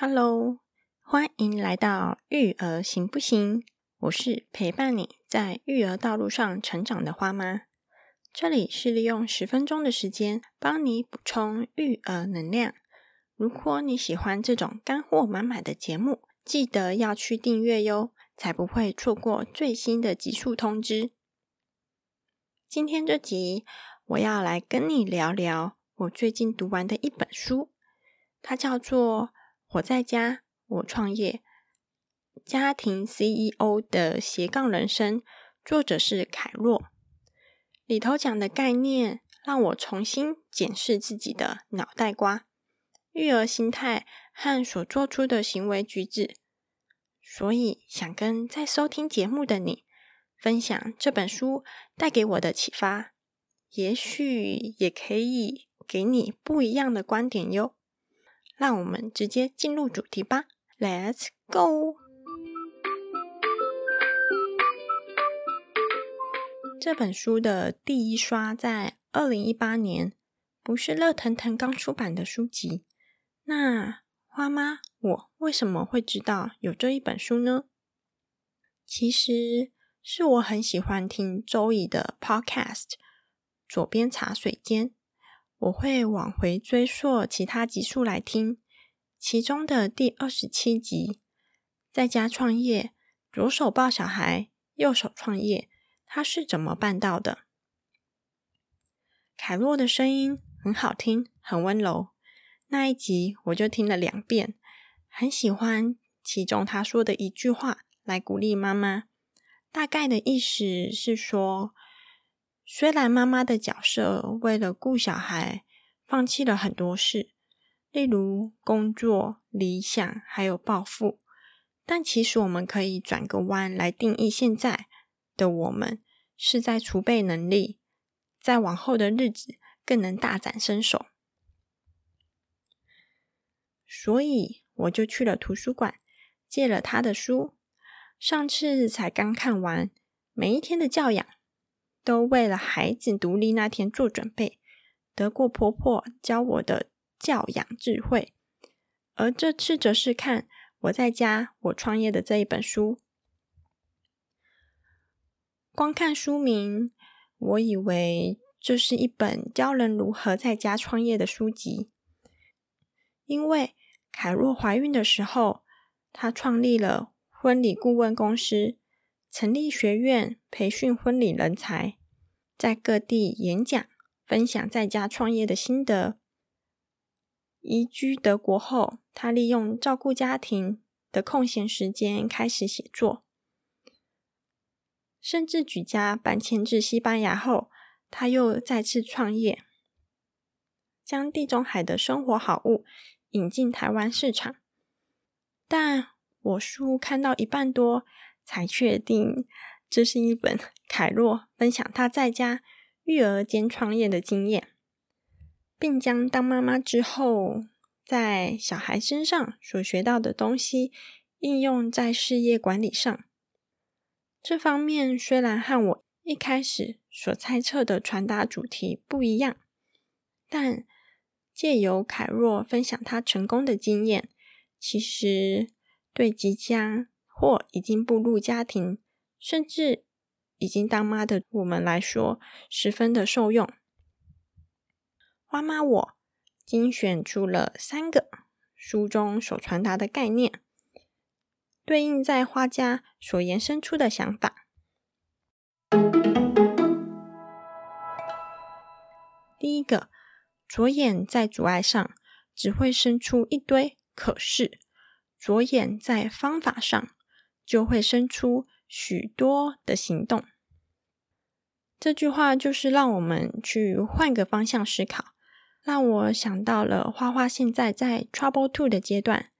Hello，欢迎来到育儿行不行？我是陪伴你在育儿道路上成长的花妈。这里是利用十分钟的时间帮你补充育儿能量。如果你喜欢这种干货满满的节目，记得要去订阅哟，才不会错过最新的集数通知。今天这集我要来跟你聊聊我最近读完的一本书，它叫做。我在家，我创业，家庭 CEO 的斜杠人生，作者是凯若。里头讲的概念，让我重新检视自己的脑袋瓜、育儿心态和所做出的行为举止。所以，想跟在收听节目的你分享这本书带给我的启发，也许也可以给你不一样的观点哟。让我们直接进入主题吧，Let's go！这本书的第一刷在二零一八年，不是热腾腾刚出版的书籍。那花妈，我为什么会知道有这一本书呢？其实是我很喜欢听周易的 Podcast，左边茶水间。我会往回追溯其他集数来听，其中的第二十七集，在家创业，左手抱小孩，右手创业，他是怎么办到的？凯洛的声音很好听，很温柔。那一集我就听了两遍，很喜欢其中他说的一句话，来鼓励妈妈。大概的意思是说。虽然妈妈的角色为了顾小孩，放弃了很多事，例如工作、理想还有抱负，但其实我们可以转个弯来定义现在的我们是在储备能力，在往后的日子更能大展身手。所以我就去了图书馆，借了他的书，上次才刚看完《每一天的教养》。都为了孩子独立那天做准备，得过婆婆教我的教养智慧，而这次则是看我在家我创业的这一本书。光看书名，我以为这是一本教人如何在家创业的书籍，因为凯若怀孕的时候，她创立了婚礼顾问公司，成立学院培训婚礼人才。在各地演讲，分享在家创业的心得。移居德国后，他利用照顾家庭的空闲时间开始写作，甚至举家搬迁至西班牙后，他又再次创业，将地中海的生活好物引进台湾市场。但我书看到一半多，才确定。这是一本凯若分享他在家育儿兼创业的经验，并将当妈妈之后在小孩身上所学到的东西应用在事业管理上。这方面虽然和我一开始所猜测的传达主题不一样，但借由凯若分享他成功的经验，其实对即将或已经步入家庭。甚至已经当妈的我们来说，十分的受用。花妈，我精选出了三个书中所传达的概念，对应在花家所延伸出的想法。第一个，左眼在阻碍上只会生出一堆可是，左眼在方法上就会生出。许多的行动，这句话就是让我们去换个方向思考，让我想到了花花现在在 trouble two 的阶段。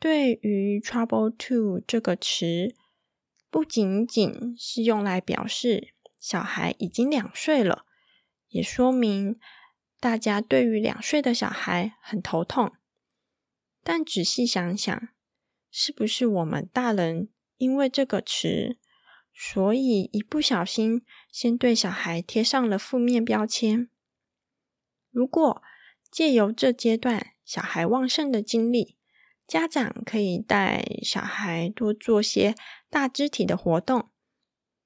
对于 trouble two 这个词，不仅仅是用来表示小孩已经两岁了，也说明大家对于两岁的小孩很头痛。但仔细想想，是不是我们大人？因为这个词，所以一不小心先对小孩贴上了负面标签。如果借由这阶段小孩旺盛的经历，家长可以带小孩多做些大肢体的活动，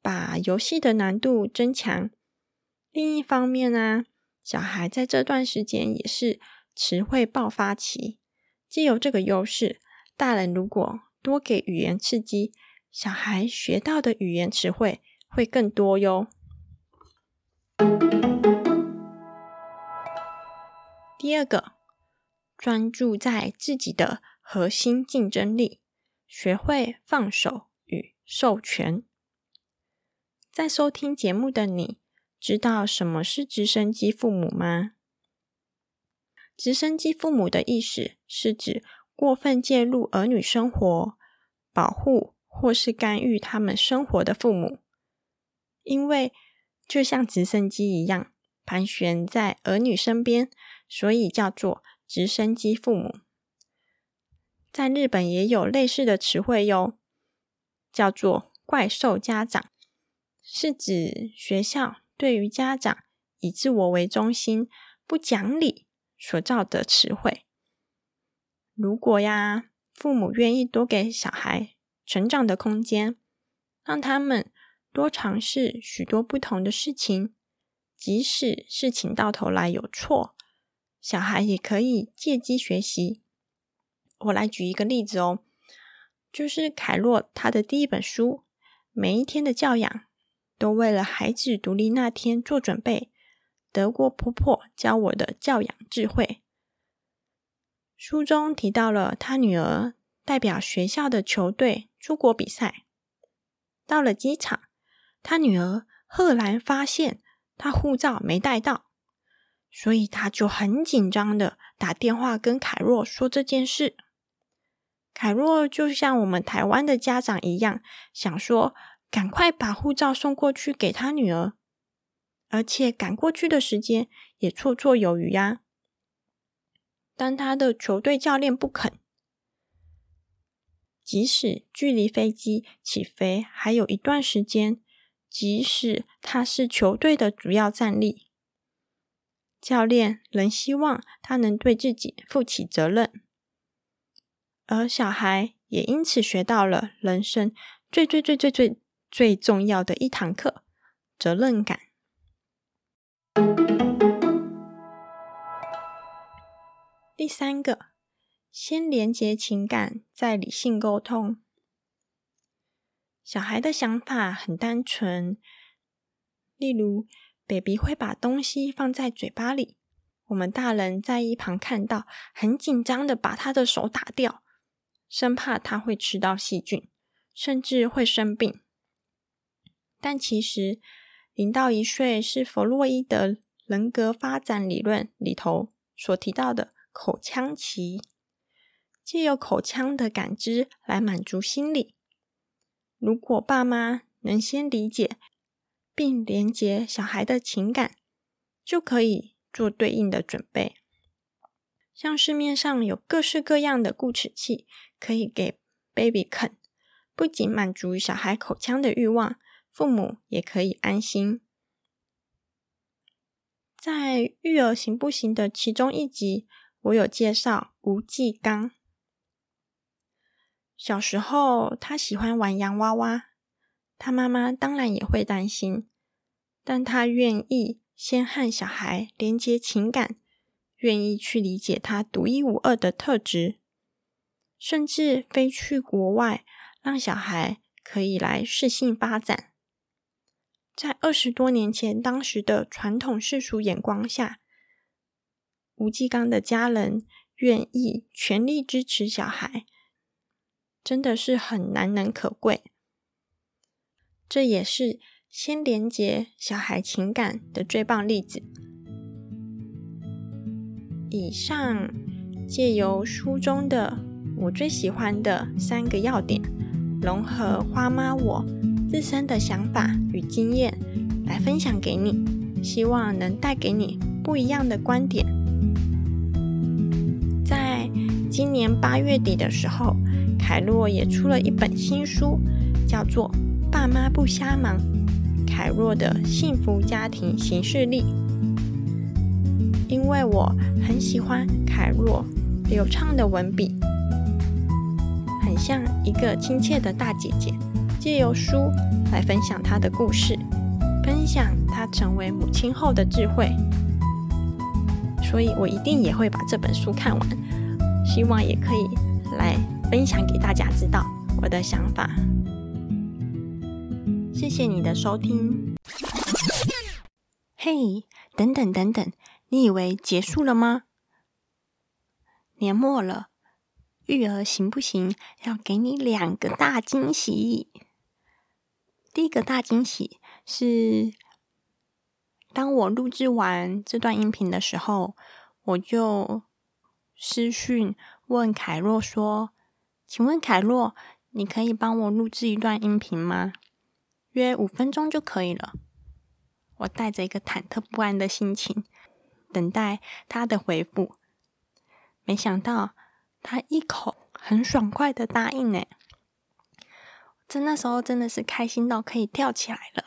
把游戏的难度增强。另一方面呢，小孩在这段时间也是词汇爆发期，既有这个优势，大人如果多给语言刺激，小孩学到的语言词汇会更多哟。第二个，专注在自己的核心竞争力，学会放手与授权。在收听节目的你。知道什么是直升机父母吗？直升机父母的意思是指过分介入儿女生活、保护或是干预他们生活的父母。因为就像直升机一样盘旋在儿女身边，所以叫做直升机父母。在日本也有类似的词汇哟，叫做怪兽家长，是指学校。对于家长以自我为中心、不讲理所造的词汇，如果呀，父母愿意多给小孩成长的空间，让他们多尝试许多不同的事情，即使事情到头来有错，小孩也可以借机学习。我来举一个例子哦，就是凯洛他的第一本书《每一天的教养》。都为了孩子独立那天做准备。德国婆婆教我的教养智慧。书中提到了他女儿代表学校的球队出国比赛，到了机场，他女儿赫然发现他护照没带到，所以他就很紧张的打电话跟凯若说这件事。凯若就像我们台湾的家长一样，想说。赶快把护照送过去给他女儿，而且赶过去的时间也绰绰有余呀。但他的球队教练不肯，即使距离飞机起飞还有一段时间，即使他是球队的主要战力，教练仍希望他能对自己负起责任，而小孩也因此学到了人生最最最最最。最重要的一堂课，责任感。第三个，先连接情感，再理性沟通。小孩的想法很单纯，例如，baby 会把东西放在嘴巴里，我们大人在一旁看到，很紧张的把他的手打掉，生怕他会吃到细菌，甚至会生病。但其实，零到一岁是弗洛伊德人格发展理论里头所提到的口腔期，借由口腔的感知来满足心理。如果爸妈能先理解并连接小孩的情感，就可以做对应的准备。像市面上有各式各样的固齿器，可以给 baby 啃，不仅满足小孩口腔的欲望。父母也可以安心。在《育儿行不行》的其中一集，我有介绍吴继刚。小时候，他喜欢玩洋娃娃，他妈妈当然也会担心，但他愿意先和小孩连接情感，愿意去理解他独一无二的特质，甚至飞去国外，让小孩可以来适性发展。在二十多年前，当时的传统世俗眼光下，吴继刚的家人愿意全力支持小孩，真的是很难能可贵。这也是先连接小孩情感的最棒例子。以上借由书中的我最喜欢的三个要点，融合花妈我。自身的想法与经验来分享给你，希望能带给你不一样的观点。今年八月底的时候，凯洛也出了一本新书，叫做《爸妈不瞎忙：凯洛的幸福家庭行事历》。因为我很喜欢凯洛流畅的文笔，很像一个亲切的大姐姐，借由书来分享她的故事，分享她成为母亲后的智慧。所以我一定也会把这本书看完，希望也可以来分享给大家知道我的想法。谢谢你的收听。嘿，等等等等，你以为结束了吗？年末了，育儿行不行？要给你两个大惊喜。第一个大惊喜是，当我录制完这段音频的时候，我就私讯问凯洛说：“请问凯洛，你可以帮我录制一段音频吗？约五分钟就可以了。”我带着一个忐忑不安的心情，等待他的回复。没想到他一口很爽快的答应呢，真那时候真的是开心到可以跳起来了。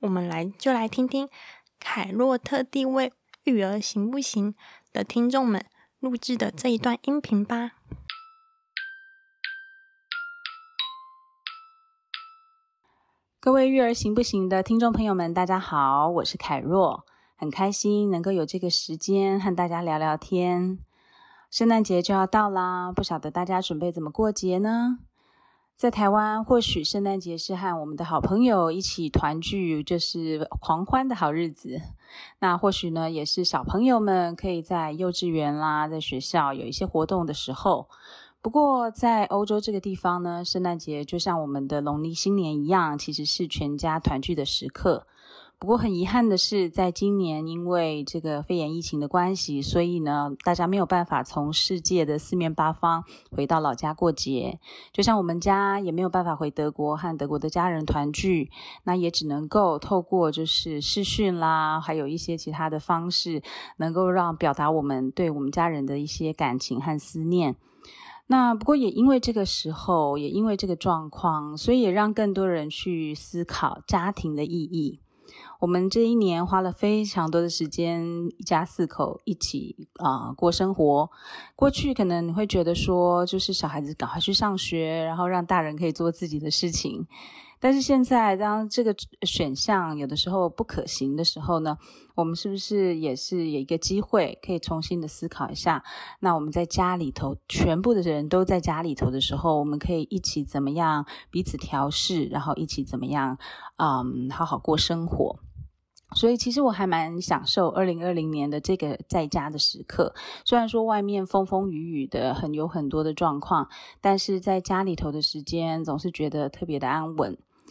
我们来就来听听凯洛特地为育儿行不行的听众们录制的这一段音频吧。各位育儿行不行的听众朋友们，大家好，我是凯若，很开心能够有这个时间和大家聊聊天。圣诞节就要到啦，不晓得大家准备怎么过节呢？在台湾，或许圣诞节是和我们的好朋友一起团聚，就是狂欢的好日子。那或许呢，也是小朋友们可以在幼稚园啦，在学校有一些活动的时候。不过，在欧洲这个地方呢，圣诞节就像我们的农历新年一样，其实是全家团聚的时刻。不过很遗憾的是，在今年因为这个肺炎疫情的关系，所以呢，大家没有办法从世界的四面八方回到老家过节。就像我们家也没有办法回德国和德国的家人团聚，那也只能够透过就是视讯啦，还有一些其他的方式，能够让表达我们对我们家人的一些感情和思念。那不过也因为这个时候，也因为这个状况，所以也让更多人去思考家庭的意义。我们这一年花了非常多的时间，一家四口一起啊过生活。过去可能你会觉得说，就是小孩子赶快去上学，然后让大人可以做自己的事情。但是现在，当这个选项有的时候不可行的时候呢，我们是不是也是有一个机会可以重新的思考一下？那我们在家里头，全部的人都在家里头的时候，我们可以一起怎么样彼此调试，然后一起怎么样，嗯，好好过生活。所以，其实我还蛮享受二零二零年的这个在家的时刻。虽然说外面风风雨雨的，很有很多的状况，但是在家里头的时间总是觉得特别的安稳。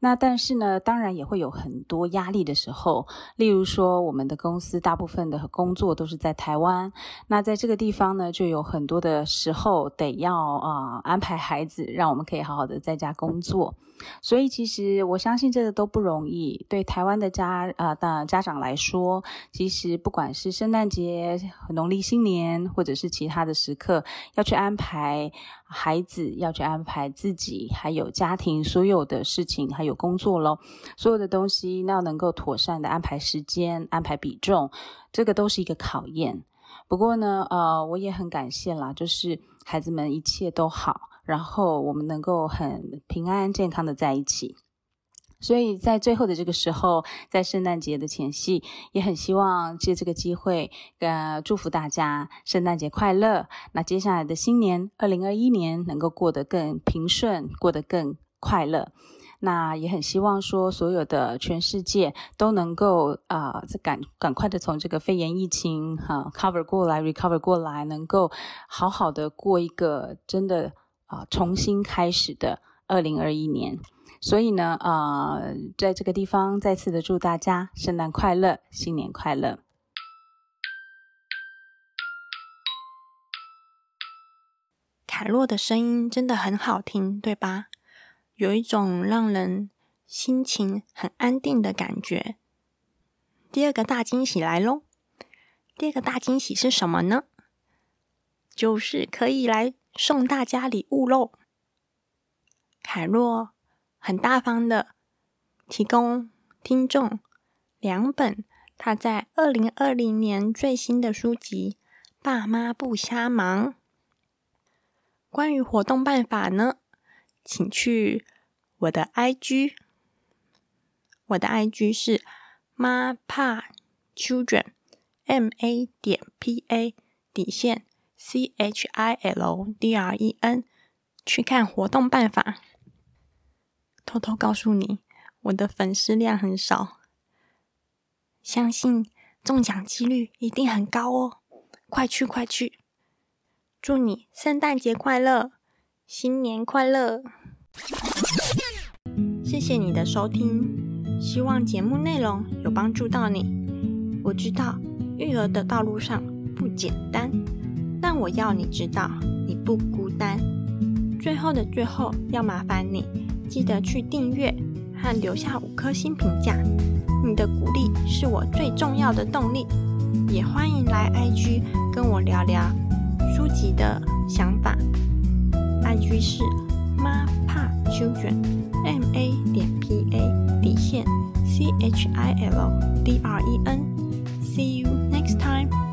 那但是呢，当然也会有很多压力的时候。例如说，我们的公司大部分的工作都是在台湾，那在这个地方呢，就有很多的时候得要啊安排孩子，让我们可以好好的在家工作。所以其实我相信这个都不容易。对台湾的家啊的家长来说，其实不管是圣诞节、农历新年，或者是其他的时刻，要去安排孩子，要去安排自己，还有家庭所有的事情，还有。工作咯，所有的东西那要能够妥善的安排时间、安排比重，这个都是一个考验。不过呢，呃，我也很感谢啦，就是孩子们一切都好，然后我们能够很平安健康的在一起。所以在最后的这个时候，在圣诞节的前夕，也很希望借这个机会，呃，祝福大家圣诞节快乐。那接下来的新年二零二一年能够过得更平顺，过得更快乐。那也很希望说，所有的全世界都能够啊这，赶赶快的从这个肺炎疫情哈 cover 过来，recover 过来，能够好好的过一个真的啊重新开始的二零二一年。所以呢，啊，在这个地方再次的祝大家圣诞快乐，新年快乐。凯洛的声音真的很好听，对吧？有一种让人心情很安定的感觉。第二个大惊喜来喽！第二个大惊喜是什么呢？就是可以来送大家礼物喽！凯洛很大方的提供听众两本他在二零二零年最新的书籍《爸妈不瞎忙》。关于活动办法呢，请去我的 IG，我的 IG 是妈怕 children，M A 点 P A 底线 C H I L D R E N，去看活动办法。偷偷告诉你，我的粉丝量很少，相信中奖几率一定很高哦！快去快去！祝你圣诞节快乐，新年快乐！谢谢你的收听，希望节目内容有帮助到你。我知道育儿的道路上不简单，但我要你知道你不孤单。最后的最后，要麻烦你。记得去订阅和留下五颗星评价，你的鼓励是我最重要的动力。也欢迎来 IG 跟我聊聊书籍的想法。IG 是妈怕 children，M A 点 P A 底线 C H I L D R E N。See you next time.